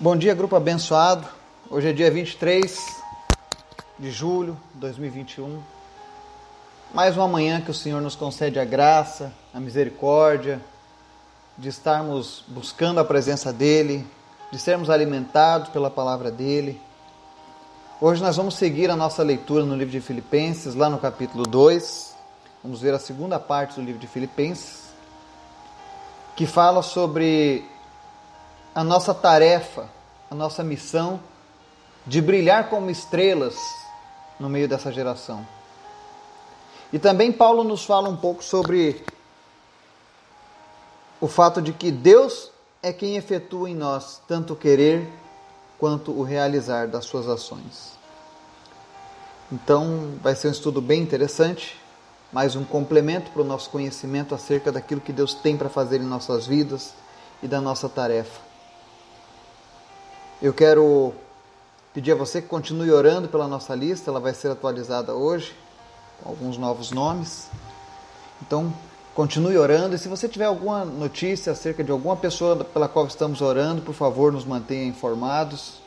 Bom dia, grupo abençoado. Hoje é dia 23 de julho de 2021. Mais uma manhã que o Senhor nos concede a graça, a misericórdia de estarmos buscando a presença dEle, de sermos alimentados pela palavra dEle. Hoje nós vamos seguir a nossa leitura no livro de Filipenses, lá no capítulo 2. Vamos ver a segunda parte do livro de Filipenses, que fala sobre a nossa tarefa, a nossa missão de brilhar como estrelas no meio dessa geração. E também Paulo nos fala um pouco sobre o fato de que Deus é quem efetua em nós tanto o querer quanto o realizar das suas ações. Então, vai ser um estudo bem interessante, mais um complemento para o nosso conhecimento acerca daquilo que Deus tem para fazer em nossas vidas e da nossa tarefa. Eu quero pedir a você que continue orando pela nossa lista, ela vai ser atualizada hoje, com alguns novos nomes. Então, continue orando e se você tiver alguma notícia acerca de alguma pessoa pela qual estamos orando, por favor, nos mantenha informados.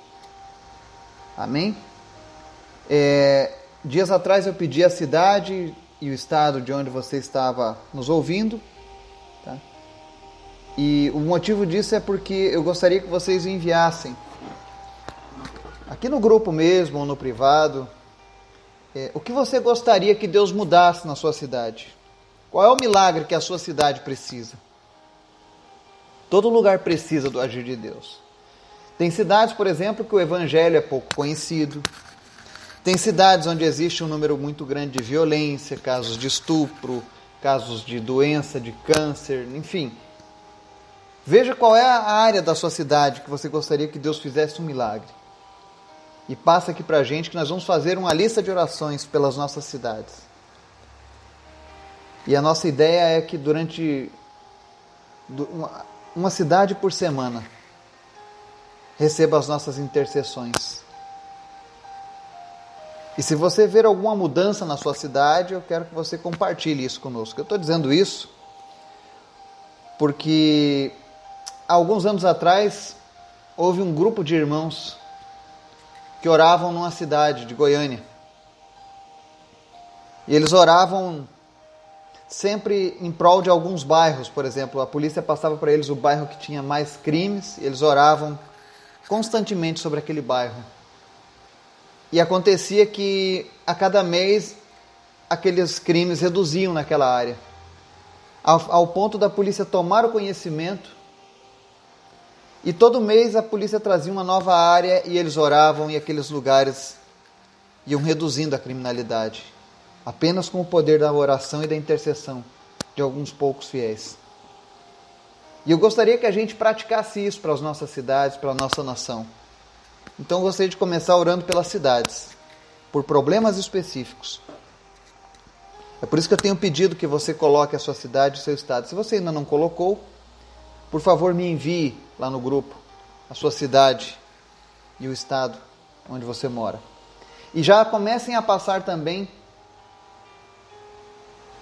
Amém? É, dias atrás eu pedi a cidade e o estado de onde você estava nos ouvindo. Tá? E o motivo disso é porque eu gostaria que vocês enviassem aqui no grupo mesmo ou no privado, é, o que você gostaria que Deus mudasse na sua cidade? Qual é o milagre que a sua cidade precisa? Todo lugar precisa do agir de Deus. Tem cidades, por exemplo, que o evangelho é pouco conhecido. Tem cidades onde existe um número muito grande de violência, casos de estupro, casos de doença, de câncer, enfim. Veja qual é a área da sua cidade que você gostaria que Deus fizesse um milagre e passa aqui para a gente que nós vamos fazer uma lista de orações pelas nossas cidades. E a nossa ideia é que durante uma cidade por semana receba as nossas intercessões. E se você ver alguma mudança na sua cidade, eu quero que você compartilhe isso conosco. Eu estou dizendo isso porque há alguns anos atrás houve um grupo de irmãos que oravam numa cidade de Goiânia. E eles oravam sempre em prol de alguns bairros, por exemplo, a polícia passava para eles o bairro que tinha mais crimes, eles oravam constantemente sobre aquele bairro. E acontecia que a cada mês aqueles crimes reduziam naquela área, ao, ao ponto da polícia tomar o conhecimento e todo mês a polícia trazia uma nova área e eles oravam e aqueles lugares iam reduzindo a criminalidade, apenas com o poder da oração e da intercessão de alguns poucos fiéis. E eu gostaria que a gente praticasse isso para as nossas cidades, para a nossa nação. Então eu gostaria de começar orando pelas cidades, por problemas específicos. É por isso que eu tenho pedido que você coloque a sua cidade o seu estado. Se você ainda não colocou, por favor, me envie lá no grupo a sua cidade e o estado onde você mora. E já comecem a passar também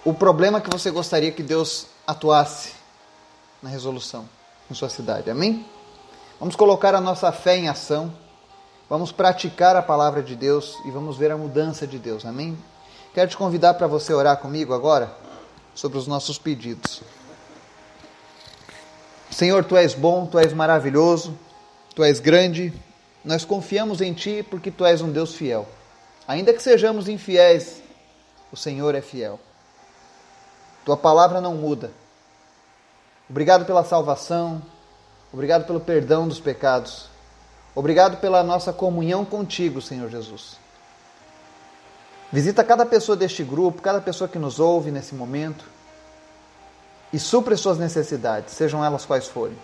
o problema que você gostaria que Deus atuasse na resolução em sua cidade. Amém? Vamos colocar a nossa fé em ação. Vamos praticar a palavra de Deus e vamos ver a mudança de Deus. Amém? Quero te convidar para você orar comigo agora sobre os nossos pedidos. Senhor, tu és bom, tu és maravilhoso, tu és grande. Nós confiamos em ti porque tu és um Deus fiel. Ainda que sejamos infiéis, o Senhor é fiel. Tua palavra não muda. Obrigado pela salvação, obrigado pelo perdão dos pecados. Obrigado pela nossa comunhão contigo, Senhor Jesus. Visita cada pessoa deste grupo, cada pessoa que nos ouve nesse momento e supre suas necessidades, sejam elas quais forem.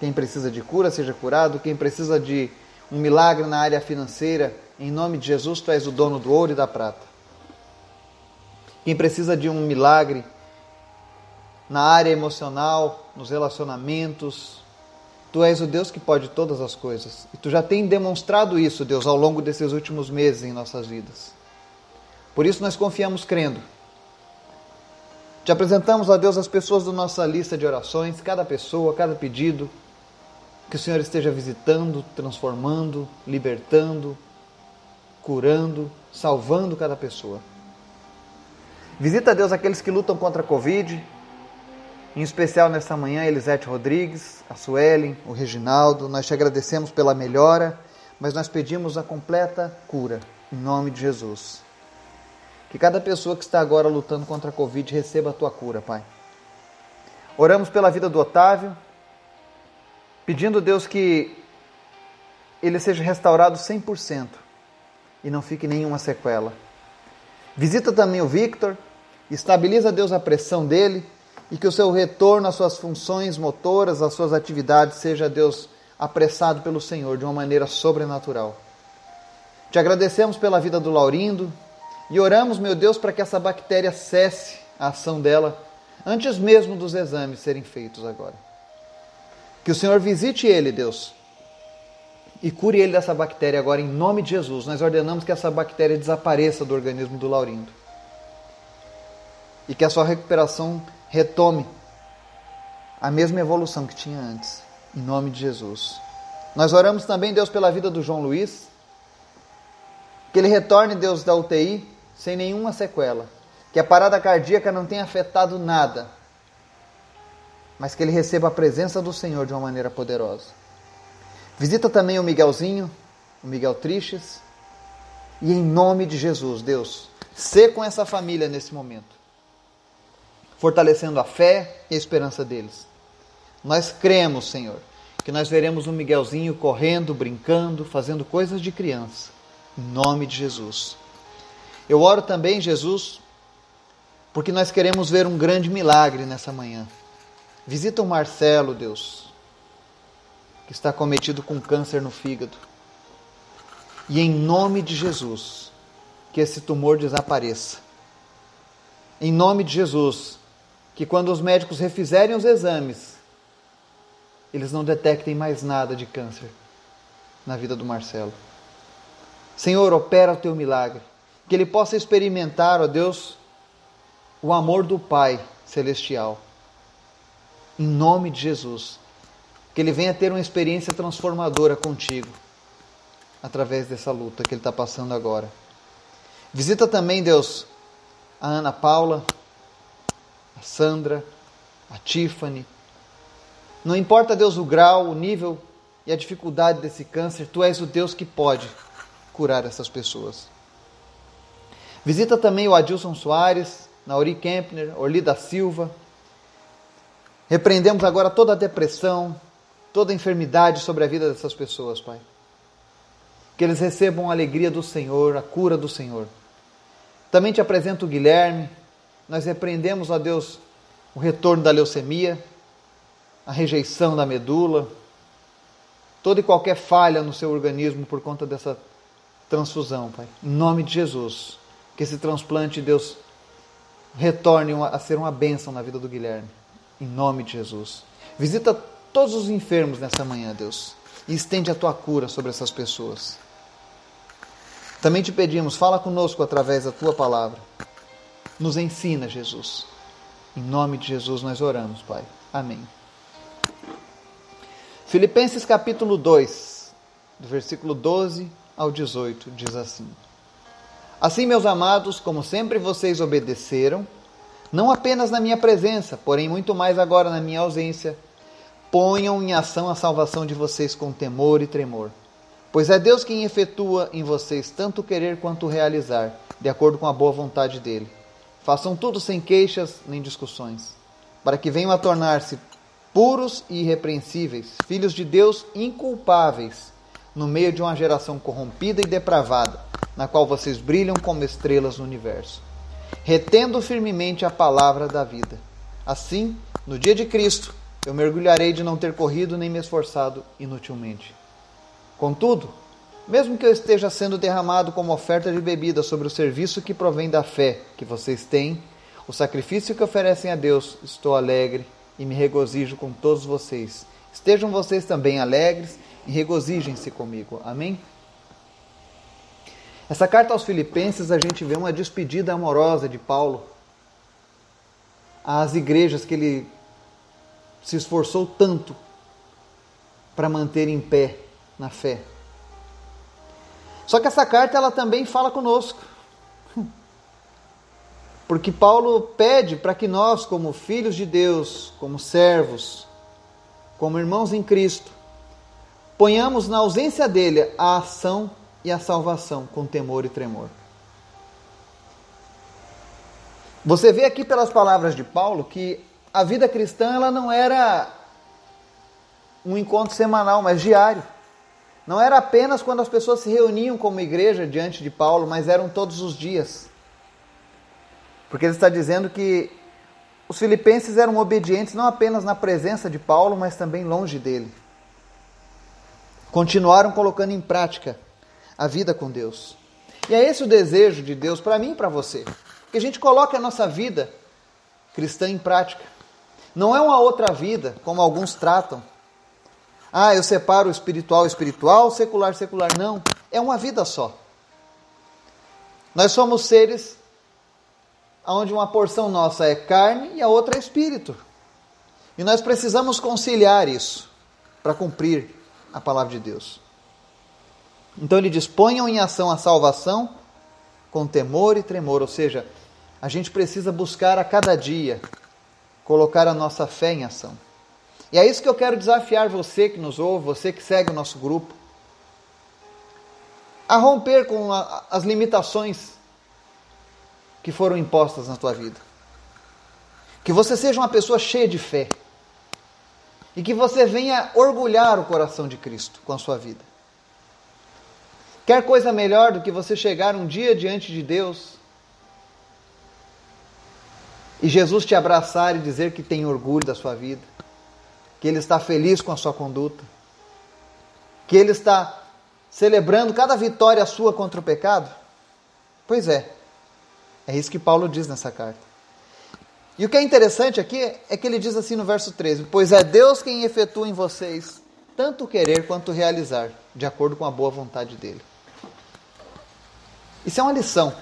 Quem precisa de cura, seja curado. Quem precisa de um milagre na área financeira, em nome de Jesus, tu és o dono do ouro e da prata. Quem precisa de um milagre na área emocional, nos relacionamentos, tu és o Deus que pode todas as coisas. E tu já tem demonstrado isso, Deus, ao longo desses últimos meses em nossas vidas. Por isso nós confiamos crendo te apresentamos a Deus as pessoas da nossa lista de orações, cada pessoa, cada pedido. Que o Senhor esteja visitando, transformando, libertando, curando, salvando cada pessoa. Visita, Deus, aqueles que lutam contra a Covid, em especial nesta manhã, Elisete Rodrigues, a Suelen, o Reginaldo. Nós te agradecemos pela melhora, mas nós pedimos a completa cura, em nome de Jesus. Que cada pessoa que está agora lutando contra a Covid receba a tua cura, Pai. Oramos pela vida do Otávio, pedindo, Deus, que ele seja restaurado 100% e não fique nenhuma sequela. Visita também o Victor, estabiliza, Deus, a pressão dele e que o seu retorno às suas funções motoras, às suas atividades, seja, Deus, apressado pelo Senhor de uma maneira sobrenatural. Te agradecemos pela vida do Laurindo e oramos, meu Deus, para que essa bactéria cesse a ação dela antes mesmo dos exames serem feitos agora. Que o Senhor visite ele, Deus, e cure ele dessa bactéria agora, em nome de Jesus. Nós ordenamos que essa bactéria desapareça do organismo do Laurindo. E que a sua recuperação retome a mesma evolução que tinha antes, em nome de Jesus. Nós oramos também, Deus, pela vida do João Luiz, que ele retorne, Deus, da UTI sem nenhuma sequela, que a parada cardíaca não tenha afetado nada, mas que ele receba a presença do Senhor de uma maneira poderosa. Visita também o Miguelzinho, o Miguel Triches, e em nome de Jesus, Deus, sê com essa família nesse momento, fortalecendo a fé e a esperança deles. Nós cremos, Senhor, que nós veremos o Miguelzinho correndo, brincando, fazendo coisas de criança, em nome de Jesus. Eu oro também, Jesus, porque nós queremos ver um grande milagre nessa manhã. Visita o Marcelo, Deus, que está cometido com câncer no fígado. E em nome de Jesus, que esse tumor desapareça. Em nome de Jesus, que quando os médicos refizerem os exames, eles não detectem mais nada de câncer na vida do Marcelo. Senhor, opera o teu milagre, que ele possa experimentar, ó Deus, o amor do Pai celestial em nome de Jesus. Que ele venha ter uma experiência transformadora contigo, através dessa luta que ele está passando agora. Visita também, Deus, a Ana Paula, a Sandra, a Tiffany. Não importa, Deus, o grau, o nível e a dificuldade desse câncer, tu és o Deus que pode curar essas pessoas. Visita também o Adilson Soares, Nauri Kempner, Orli da Silva, Repreendemos agora toda a depressão, toda a enfermidade sobre a vida dessas pessoas, Pai. Que eles recebam a alegria do Senhor, a cura do Senhor. Também te apresento o Guilherme. Nós repreendemos, ó Deus, o retorno da leucemia, a rejeição da medula, toda e qualquer falha no seu organismo por conta dessa transfusão, Pai. Em nome de Jesus, que esse transplante, Deus, retorne a ser uma bênção na vida do Guilherme em nome de Jesus. Visita todos os enfermos nessa manhã, Deus, e estende a tua cura sobre essas pessoas. Também te pedimos, fala conosco através da tua palavra. Nos ensina, Jesus. Em nome de Jesus nós oramos, Pai. Amém. Filipenses capítulo 2, do versículo 12 ao 18, diz assim: Assim, meus amados, como sempre vocês obedeceram, não apenas na minha presença, porém muito mais agora na minha ausência. Ponham em ação a salvação de vocês com temor e tremor. Pois é Deus quem efetua em vocês tanto querer quanto realizar, de acordo com a boa vontade dele. Façam tudo sem queixas nem discussões, para que venham a tornar-se puros e irrepreensíveis, filhos de Deus inculpáveis, no meio de uma geração corrompida e depravada, na qual vocês brilham como estrelas no universo retendo firmemente a palavra da vida. Assim, no dia de Cristo, eu mergulharei de não ter corrido nem me esforçado inutilmente. Contudo, mesmo que eu esteja sendo derramado como oferta de bebida sobre o serviço que provém da fé que vocês têm, o sacrifício que oferecem a Deus, estou alegre e me regozijo com todos vocês. Estejam vocês também alegres e regozijem-se comigo. Amém? Essa carta aos Filipenses, a gente vê uma despedida amorosa de Paulo às igrejas que ele se esforçou tanto para manter em pé na fé. Só que essa carta ela também fala conosco. Porque Paulo pede para que nós, como filhos de Deus, como servos, como irmãos em Cristo, ponhamos na ausência dele a ação e a salvação com temor e tremor. Você vê aqui pelas palavras de Paulo que a vida cristã ela não era um encontro semanal, mas diário. Não era apenas quando as pessoas se reuniam como igreja diante de Paulo, mas eram todos os dias. Porque ele está dizendo que os filipenses eram obedientes não apenas na presença de Paulo, mas também longe dele. Continuaram colocando em prática a vida com Deus. E é esse o desejo de Deus para mim e para você. Que a gente coloque a nossa vida cristã em prática. Não é uma outra vida, como alguns tratam. Ah, eu separo o espiritual espiritual, secular secular. Não, é uma vida só. Nós somos seres onde uma porção nossa é carne e a outra é espírito. E nós precisamos conciliar isso para cumprir a palavra de Deus. Então ele diz: ponham em ação a salvação com temor e tremor, ou seja, a gente precisa buscar a cada dia colocar a nossa fé em ação. E é isso que eu quero desafiar você que nos ouve, você que segue o nosso grupo, a romper com a, as limitações que foram impostas na tua vida. Que você seja uma pessoa cheia de fé. E que você venha orgulhar o coração de Cristo com a sua vida. Quer coisa melhor do que você chegar um dia diante de Deus e Jesus te abraçar e dizer que tem orgulho da sua vida? que ele está feliz com a sua conduta, que ele está celebrando cada vitória sua contra o pecado? Pois é, é isso que Paulo diz nessa carta. E o que é interessante aqui é que ele diz assim no verso 13: Pois é Deus quem efetua em vocês tanto querer quanto realizar, de acordo com a boa vontade dele. Isso é uma lição.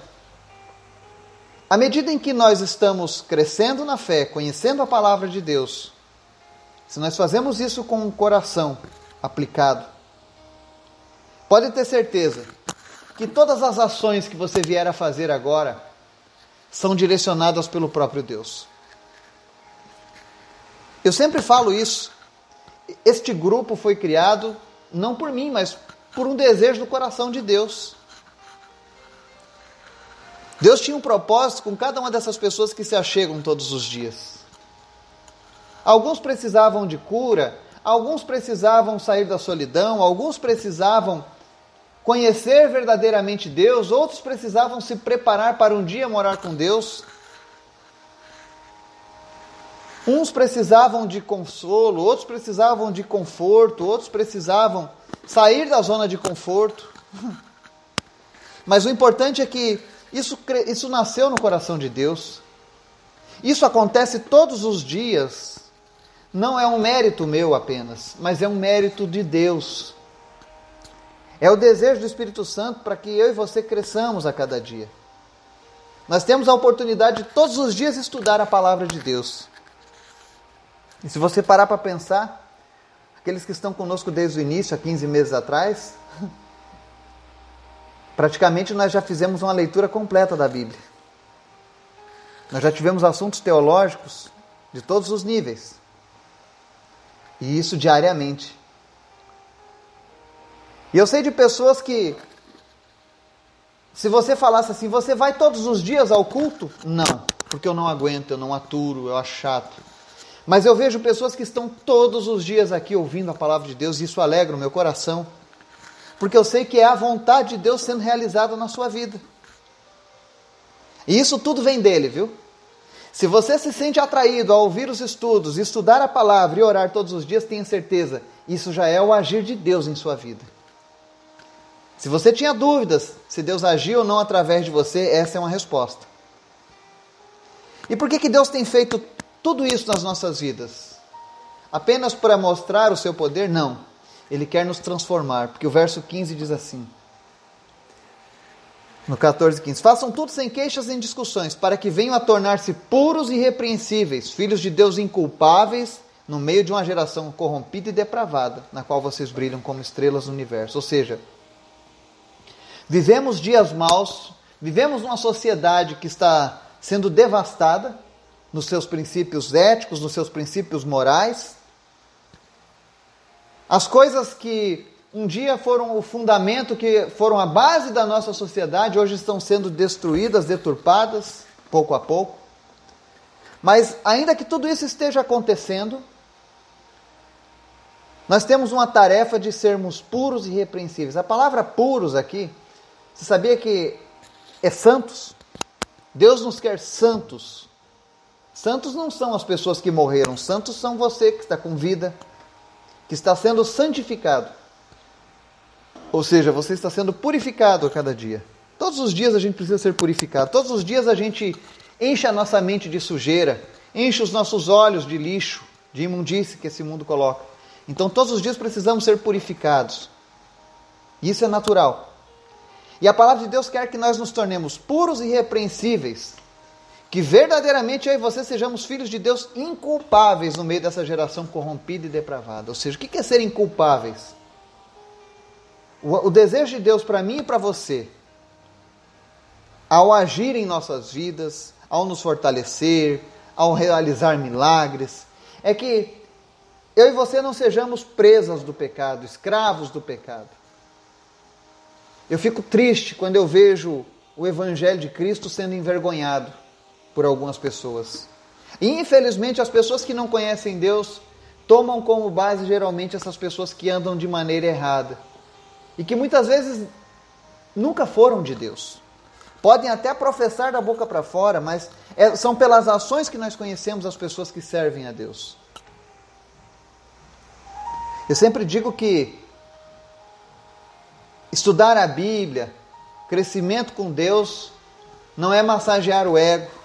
À medida em que nós estamos crescendo na fé, conhecendo a palavra de Deus, se nós fazemos isso com o coração aplicado, pode ter certeza que todas as ações que você vier a fazer agora são direcionadas pelo próprio Deus. Eu sempre falo isso. Este grupo foi criado não por mim, mas por um desejo do coração de Deus. Deus tinha um propósito com cada uma dessas pessoas que se achegam todos os dias. Alguns precisavam de cura, alguns precisavam sair da solidão, alguns precisavam conhecer verdadeiramente Deus, outros precisavam se preparar para um dia morar com Deus. Uns precisavam de consolo, outros precisavam de conforto, outros precisavam sair da zona de conforto. Mas o importante é que isso, isso nasceu no coração de Deus. Isso acontece todos os dias não é um mérito meu apenas, mas é um mérito de Deus. É o desejo do Espírito Santo para que eu e você cresçamos a cada dia. Nós temos a oportunidade de todos os dias estudar a palavra de Deus. E se você parar para pensar, aqueles que estão conosco desde o início, há 15 meses atrás, praticamente nós já fizemos uma leitura completa da Bíblia. Nós já tivemos assuntos teológicos de todos os níveis. E isso diariamente. E eu sei de pessoas que, se você falasse assim, você vai todos os dias ao culto? Não, porque eu não aguento, eu não aturo, eu acho chato. Mas eu vejo pessoas que estão todos os dias aqui ouvindo a palavra de Deus e isso alegra o meu coração, porque eu sei que é a vontade de Deus sendo realizada na sua vida. E isso tudo vem dele, viu? Se você se sente atraído a ouvir os estudos, estudar a palavra e orar todos os dias, tenha certeza, isso já é o agir de Deus em sua vida. Se você tinha dúvidas se Deus agiu ou não através de você, essa é uma resposta. E por que, que Deus tem feito tudo isso nas nossas vidas? Apenas para mostrar o seu poder? Não. Ele quer nos transformar, porque o verso 15 diz assim: no 14, 15. Façam tudo sem queixas nem discussões, para que venham a tornar-se puros e irrepreensíveis, filhos de Deus inculpáveis, no meio de uma geração corrompida e depravada, na qual vocês brilham como estrelas no universo. Ou seja, vivemos dias maus, vivemos numa sociedade que está sendo devastada nos seus princípios éticos, nos seus princípios morais. As coisas que um dia foram o fundamento, que foram a base da nossa sociedade, hoje estão sendo destruídas, deturpadas, pouco a pouco. Mas ainda que tudo isso esteja acontecendo, nós temos uma tarefa de sermos puros e irrepreensíveis. A palavra puros aqui, você sabia que é santos? Deus nos quer santos. Santos não são as pessoas que morreram, santos são você que está com vida, que está sendo santificado. Ou seja, você está sendo purificado a cada dia. Todos os dias a gente precisa ser purificado. Todos os dias a gente enche a nossa mente de sujeira, enche os nossos olhos de lixo, de imundície que esse mundo coloca. Então todos os dias precisamos ser purificados. Isso é natural. E a palavra de Deus quer que nós nos tornemos puros e irrepreensíveis. Que verdadeiramente eu e você sejamos filhos de Deus inculpáveis no meio dessa geração corrompida e depravada. Ou seja, o que é ser inculpáveis? O, o desejo de Deus para mim e para você, ao agir em nossas vidas, ao nos fortalecer, ao realizar milagres, é que eu e você não sejamos presas do pecado, escravos do pecado. Eu fico triste quando eu vejo o Evangelho de Cristo sendo envergonhado por algumas pessoas. E infelizmente as pessoas que não conhecem Deus tomam como base geralmente essas pessoas que andam de maneira errada e que muitas vezes nunca foram de Deus. Podem até professar da boca para fora, mas é, são pelas ações que nós conhecemos as pessoas que servem a Deus. Eu sempre digo que estudar a Bíblia, crescimento com Deus, não é massagear o ego,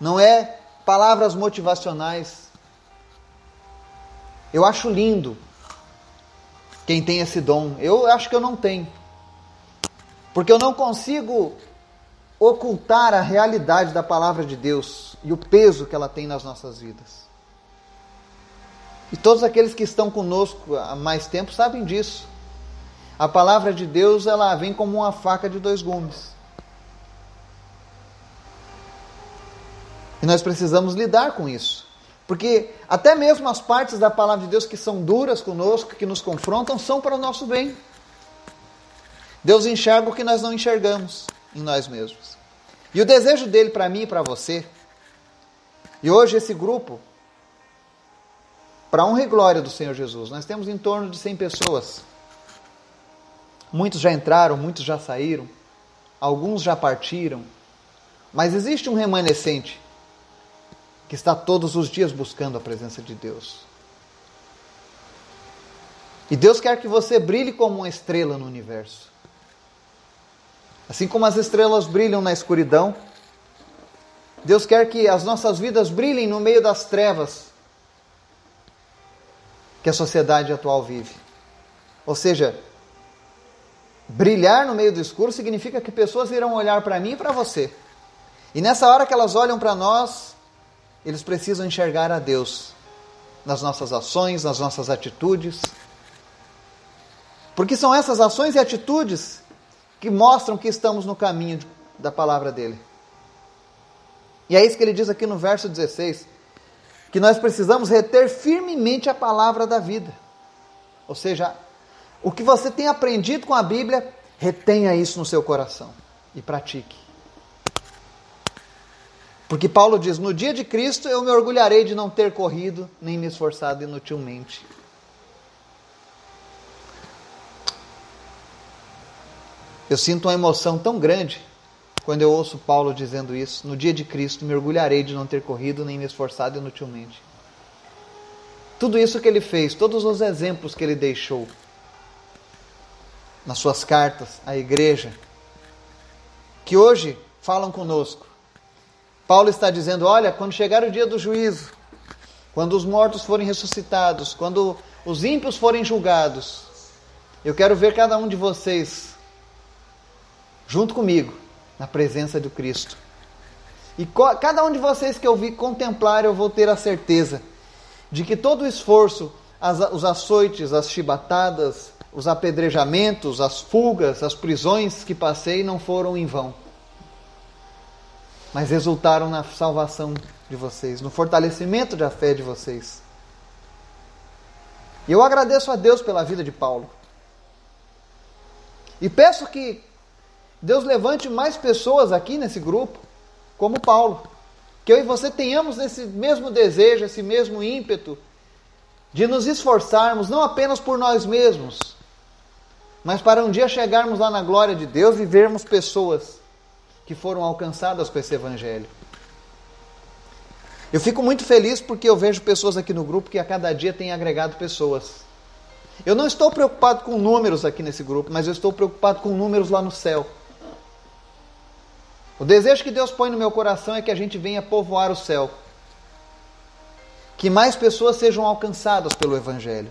não é palavras motivacionais. Eu acho lindo quem tem esse dom. Eu acho que eu não tenho. Porque eu não consigo ocultar a realidade da palavra de Deus e o peso que ela tem nas nossas vidas. E todos aqueles que estão conosco há mais tempo sabem disso. A palavra de Deus, ela vem como uma faca de dois gumes. E nós precisamos lidar com isso. Porque até mesmo as partes da palavra de Deus que são duras conosco, que nos confrontam, são para o nosso bem. Deus enxerga o que nós não enxergamos em nós mesmos. E o desejo dele para mim e para você, e hoje esse grupo, para honra e glória do Senhor Jesus. Nós temos em torno de 100 pessoas. Muitos já entraram, muitos já saíram, alguns já partiram, mas existe um remanescente que está todos os dias buscando a presença de Deus. E Deus quer que você brilhe como uma estrela no universo. Assim como as estrelas brilham na escuridão, Deus quer que as nossas vidas brilhem no meio das trevas que a sociedade atual vive. Ou seja, brilhar no meio do escuro significa que pessoas irão olhar para mim e para você. E nessa hora que elas olham para nós, eles precisam enxergar a Deus nas nossas ações, nas nossas atitudes. Porque são essas ações e atitudes que mostram que estamos no caminho da palavra dele. E é isso que ele diz aqui no verso 16 que nós precisamos reter firmemente a palavra da vida. Ou seja, o que você tem aprendido com a Bíblia, retenha isso no seu coração e pratique. Porque Paulo diz: No dia de Cristo eu me orgulharei de não ter corrido nem me esforçado inutilmente. Eu sinto uma emoção tão grande quando eu ouço Paulo dizendo isso, no dia de Cristo me orgulharei de não ter corrido nem me esforçado inutilmente. Tudo isso que ele fez, todos os exemplos que ele deixou nas suas cartas à igreja, que hoje falam conosco. Paulo está dizendo: olha, quando chegar o dia do juízo, quando os mortos forem ressuscitados, quando os ímpios forem julgados, eu quero ver cada um de vocês junto comigo na presença do Cristo. E cada um de vocês que eu vi contemplar, eu vou ter a certeza de que todo o esforço, as, os açoites, as chibatadas, os apedrejamentos, as fugas, as prisões que passei não foram em vão, mas resultaram na salvação de vocês, no fortalecimento da fé de vocês. E eu agradeço a Deus pela vida de Paulo. E peço que Deus levante mais pessoas aqui nesse grupo, como Paulo. Que eu e você tenhamos esse mesmo desejo, esse mesmo ímpeto de nos esforçarmos, não apenas por nós mesmos, mas para um dia chegarmos lá na glória de Deus e vermos pessoas que foram alcançadas com esse Evangelho. Eu fico muito feliz porque eu vejo pessoas aqui no grupo que a cada dia têm agregado pessoas. Eu não estou preocupado com números aqui nesse grupo, mas eu estou preocupado com números lá no céu. O desejo que Deus põe no meu coração é que a gente venha povoar o céu. Que mais pessoas sejam alcançadas pelo Evangelho.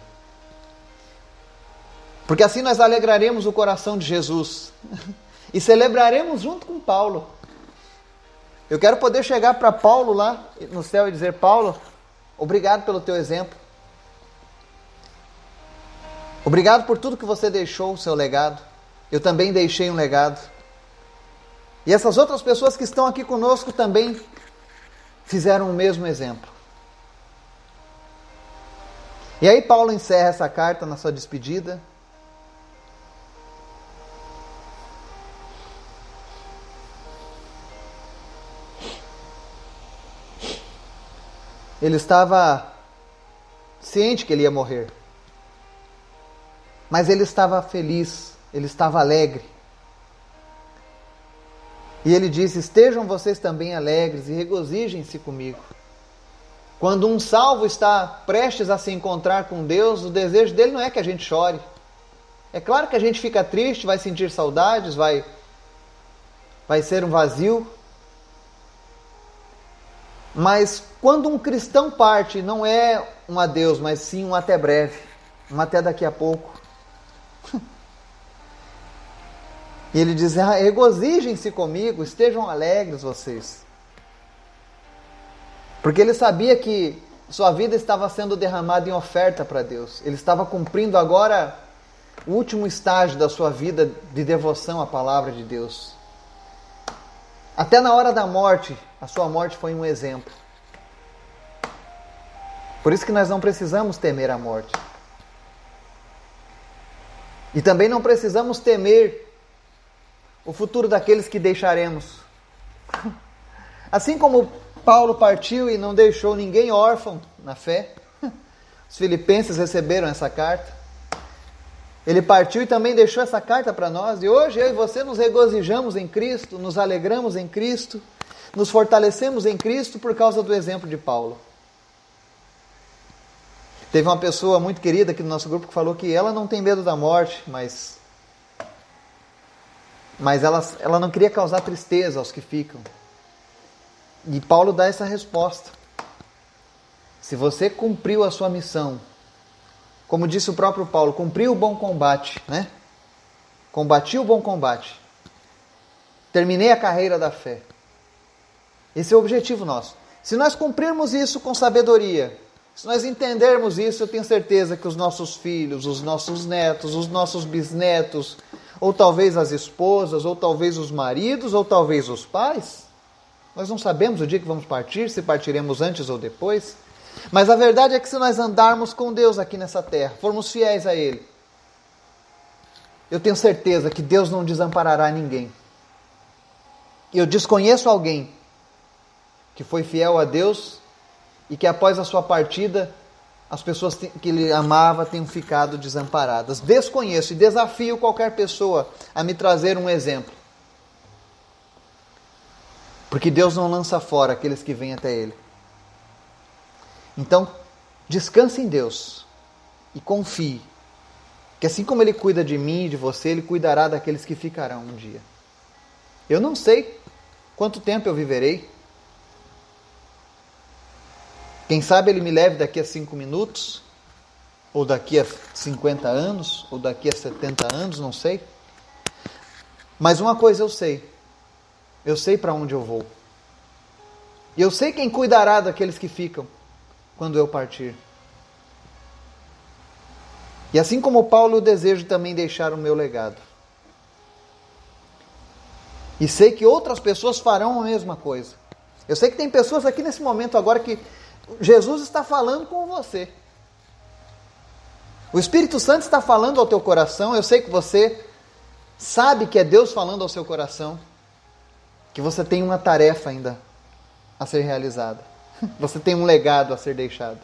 Porque assim nós alegraremos o coração de Jesus e celebraremos junto com Paulo. Eu quero poder chegar para Paulo lá no céu e dizer: Paulo, obrigado pelo teu exemplo. Obrigado por tudo que você deixou, o seu legado. Eu também deixei um legado. E essas outras pessoas que estão aqui conosco também fizeram o mesmo exemplo. E aí Paulo encerra essa carta na sua despedida. Ele estava ciente que ele ia morrer. Mas ele estava feliz, ele estava alegre. E ele disse: Estejam vocês também alegres e regozijem-se comigo. Quando um salvo está prestes a se encontrar com Deus, o desejo dele não é que a gente chore. É claro que a gente fica triste, vai sentir saudades, vai vai ser um vazio. Mas quando um cristão parte, não é um adeus, mas sim um até breve, um até daqui a pouco. E ele diz: ah, regozijem-se comigo, estejam alegres vocês. Porque ele sabia que sua vida estava sendo derramada em oferta para Deus. Ele estava cumprindo agora o último estágio da sua vida de devoção à palavra de Deus. Até na hora da morte, a sua morte foi um exemplo. Por isso que nós não precisamos temer a morte. E também não precisamos temer o futuro daqueles que deixaremos. Assim como Paulo partiu e não deixou ninguém órfão na fé, os filipenses receberam essa carta. Ele partiu e também deixou essa carta para nós, e hoje eu e você nos regozijamos em Cristo, nos alegramos em Cristo, nos fortalecemos em Cristo por causa do exemplo de Paulo. Teve uma pessoa muito querida aqui no nosso grupo que falou que ela não tem medo da morte, mas mas ela, ela não queria causar tristeza aos que ficam. E Paulo dá essa resposta. Se você cumpriu a sua missão, como disse o próprio Paulo, cumpriu o bom combate, né? Combati o bom combate. Terminei a carreira da fé. Esse é o objetivo nosso. Se nós cumprirmos isso com sabedoria, se nós entendermos isso, eu tenho certeza que os nossos filhos, os nossos netos, os nossos bisnetos, ou talvez as esposas, ou talvez os maridos, ou talvez os pais. Nós não sabemos o dia que vamos partir, se partiremos antes ou depois. Mas a verdade é que se nós andarmos com Deus aqui nessa terra, formos fiéis a Ele, eu tenho certeza que Deus não desamparará ninguém. Eu desconheço alguém que foi fiel a Deus e que após a sua partida as pessoas que ele amava tenham ficado desamparadas. Desconheço e desafio qualquer pessoa a me trazer um exemplo. Porque Deus não lança fora aqueles que vêm até Ele. Então, descanse em Deus e confie que assim como Ele cuida de mim e de você, Ele cuidará daqueles que ficarão um dia. Eu não sei quanto tempo eu viverei, quem sabe ele me leve daqui a cinco minutos, ou daqui a 50 anos, ou daqui a 70 anos, não sei. Mas uma coisa eu sei: eu sei para onde eu vou. E eu sei quem cuidará daqueles que ficam quando eu partir. E assim como Paulo, eu desejo também deixar o meu legado. E sei que outras pessoas farão a mesma coisa. Eu sei que tem pessoas aqui nesse momento agora que Jesus está falando com você. O Espírito Santo está falando ao teu coração. Eu sei que você sabe que é Deus falando ao seu coração. Que você tem uma tarefa ainda a ser realizada. Você tem um legado a ser deixado.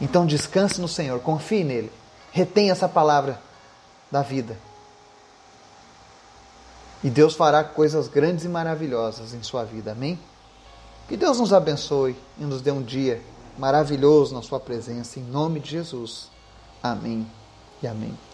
Então descanse no Senhor, confie nele. Retenha essa palavra da vida. E Deus fará coisas grandes e maravilhosas em sua vida. Amém? Que Deus nos abençoe e nos dê um dia maravilhoso na sua presença. Em nome de Jesus. Amém e amém.